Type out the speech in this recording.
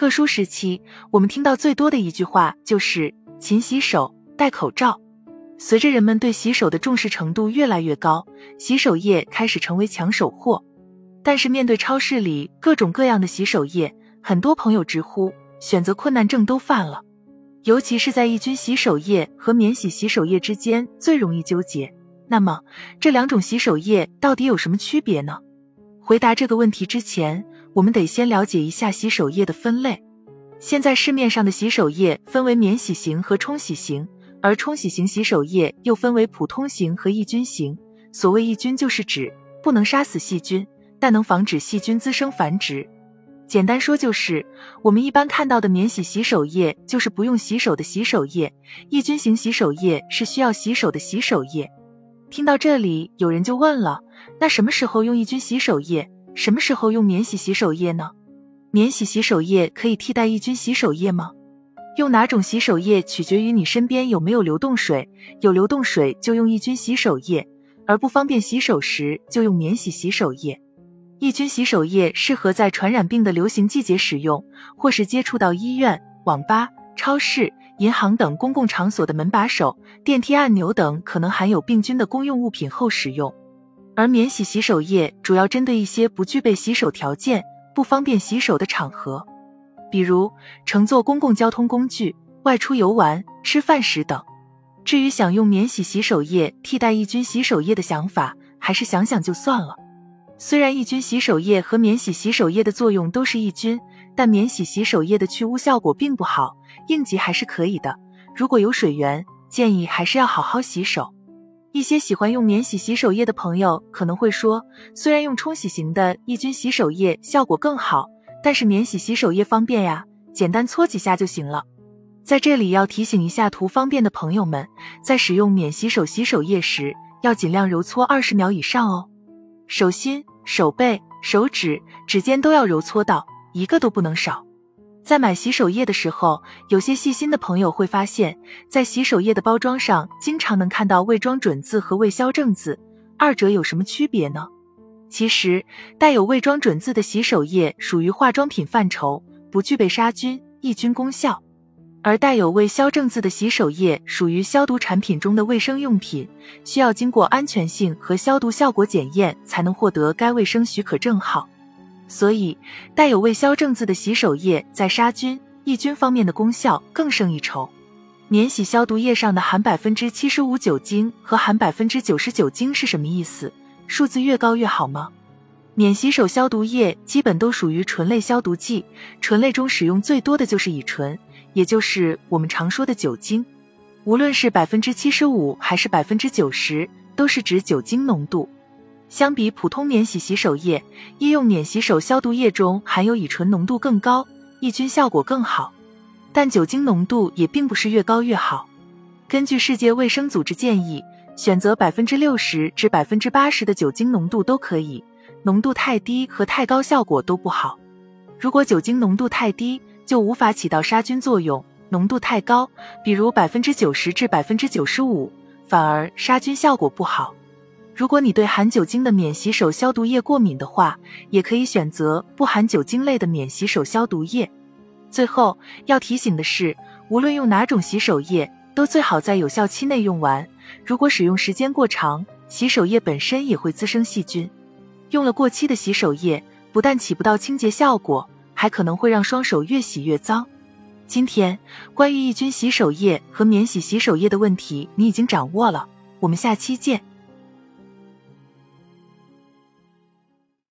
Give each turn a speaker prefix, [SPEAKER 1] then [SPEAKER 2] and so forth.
[SPEAKER 1] 特殊时期，我们听到最多的一句话就是“勤洗手，戴口罩”。随着人们对洗手的重视程度越来越高，洗手液开始成为抢手货。但是面对超市里各种各样的洗手液，很多朋友直呼选择困难症都犯了。尤其是在抑菌洗手液和免洗洗手液之间最容易纠结。那么这两种洗手液到底有什么区别呢？回答这个问题之前，我们得先了解一下洗手液的分类。现在市面上的洗手液分为免洗型和冲洗型。而冲洗型洗手液又分为普通型和抑菌型。所谓抑菌，就是指不能杀死细菌，但能防止细菌滋生繁殖。简单说，就是我们一般看到的免洗洗手液，就是不用洗手的洗手液；抑菌型洗手液是需要洗手的洗手液。听到这里，有人就问了：那什么时候用抑菌洗手液？什么时候用免洗洗手液呢？免洗洗手液可以替代抑菌洗手液吗？用哪种洗手液取决于你身边有没有流动水，有流动水就用抑菌洗手液，而不方便洗手时就用免洗洗手液。抑菌洗手液适合在传染病的流行季节使用，或是接触到医院、网吧、超市、银行等公共场所的门把手、电梯按钮等可能含有病菌的公用物品后使用。而免洗洗手液主要针对一些不具备洗手条件、不方便洗手的场合。比如乘坐公共交通工具、外出游玩、吃饭时等。至于想用免洗洗手液替代抑菌洗手液的想法，还是想想就算了。虽然抑菌洗手液和免洗洗手液的作用都是抑菌，但免洗洗手液的去污效果并不好，应急还是可以的。如果有水源，建议还是要好好洗手。一些喜欢用免洗洗手液的朋友可能会说，虽然用冲洗型的抑菌洗手液效果更好。但是免洗洗手液方便呀，简单搓几下就行了。在这里要提醒一下图方便的朋友们，在使用免洗手洗手液时，要尽量揉搓二十秒以上哦。手心、手背、手指、指尖都要揉搓到，一个都不能少。在买洗手液的时候，有些细心的朋友会发现，在洗手液的包装上，经常能看到“未装准字”和“未消证字”，二者有什么区别呢？其实，带有未装准字的洗手液属于化妆品范畴，不具备杀菌、抑菌功效；而带有未消证字的洗手液属于消毒产品中的卫生用品，需要经过安全性和消毒效果检验才能获得该卫生许可证号。所以，带有未销证字的洗手液在杀菌、抑菌方面的功效更胜一筹。免洗消毒液上的含百分之七十五酒精和含百分之九十酒精是什么意思？数字越高越好吗？免洗手消毒液基本都属于醇类消毒剂，醇类中使用最多的就是乙醇，也就是我们常说的酒精。无论是百分之七十五还是百分之九十，都是指酒精浓度。相比普通免洗洗手液，医用免洗手消毒液中含有乙醇浓度更高，抑菌效果更好。但酒精浓度也并不是越高越好。根据世界卫生组织建议。选择百分之六十至百分之八十的酒精浓度都可以，浓度太低和太高效果都不好。如果酒精浓度太低，就无法起到杀菌作用；浓度太高，比如百分之九十至百分之九十五，反而杀菌效果不好。如果你对含酒精的免洗手消毒液过敏的话，也可以选择不含酒精类的免洗手消毒液。最后要提醒的是，无论用哪种洗手液。都最好在有效期内用完。如果使用时间过长，洗手液本身也会滋生细菌。用了过期的洗手液，不但起不到清洁效果，还可能会让双手越洗越脏。今天关于抑菌洗手液和免洗洗手液的问题，你已经掌握了。我们下期见。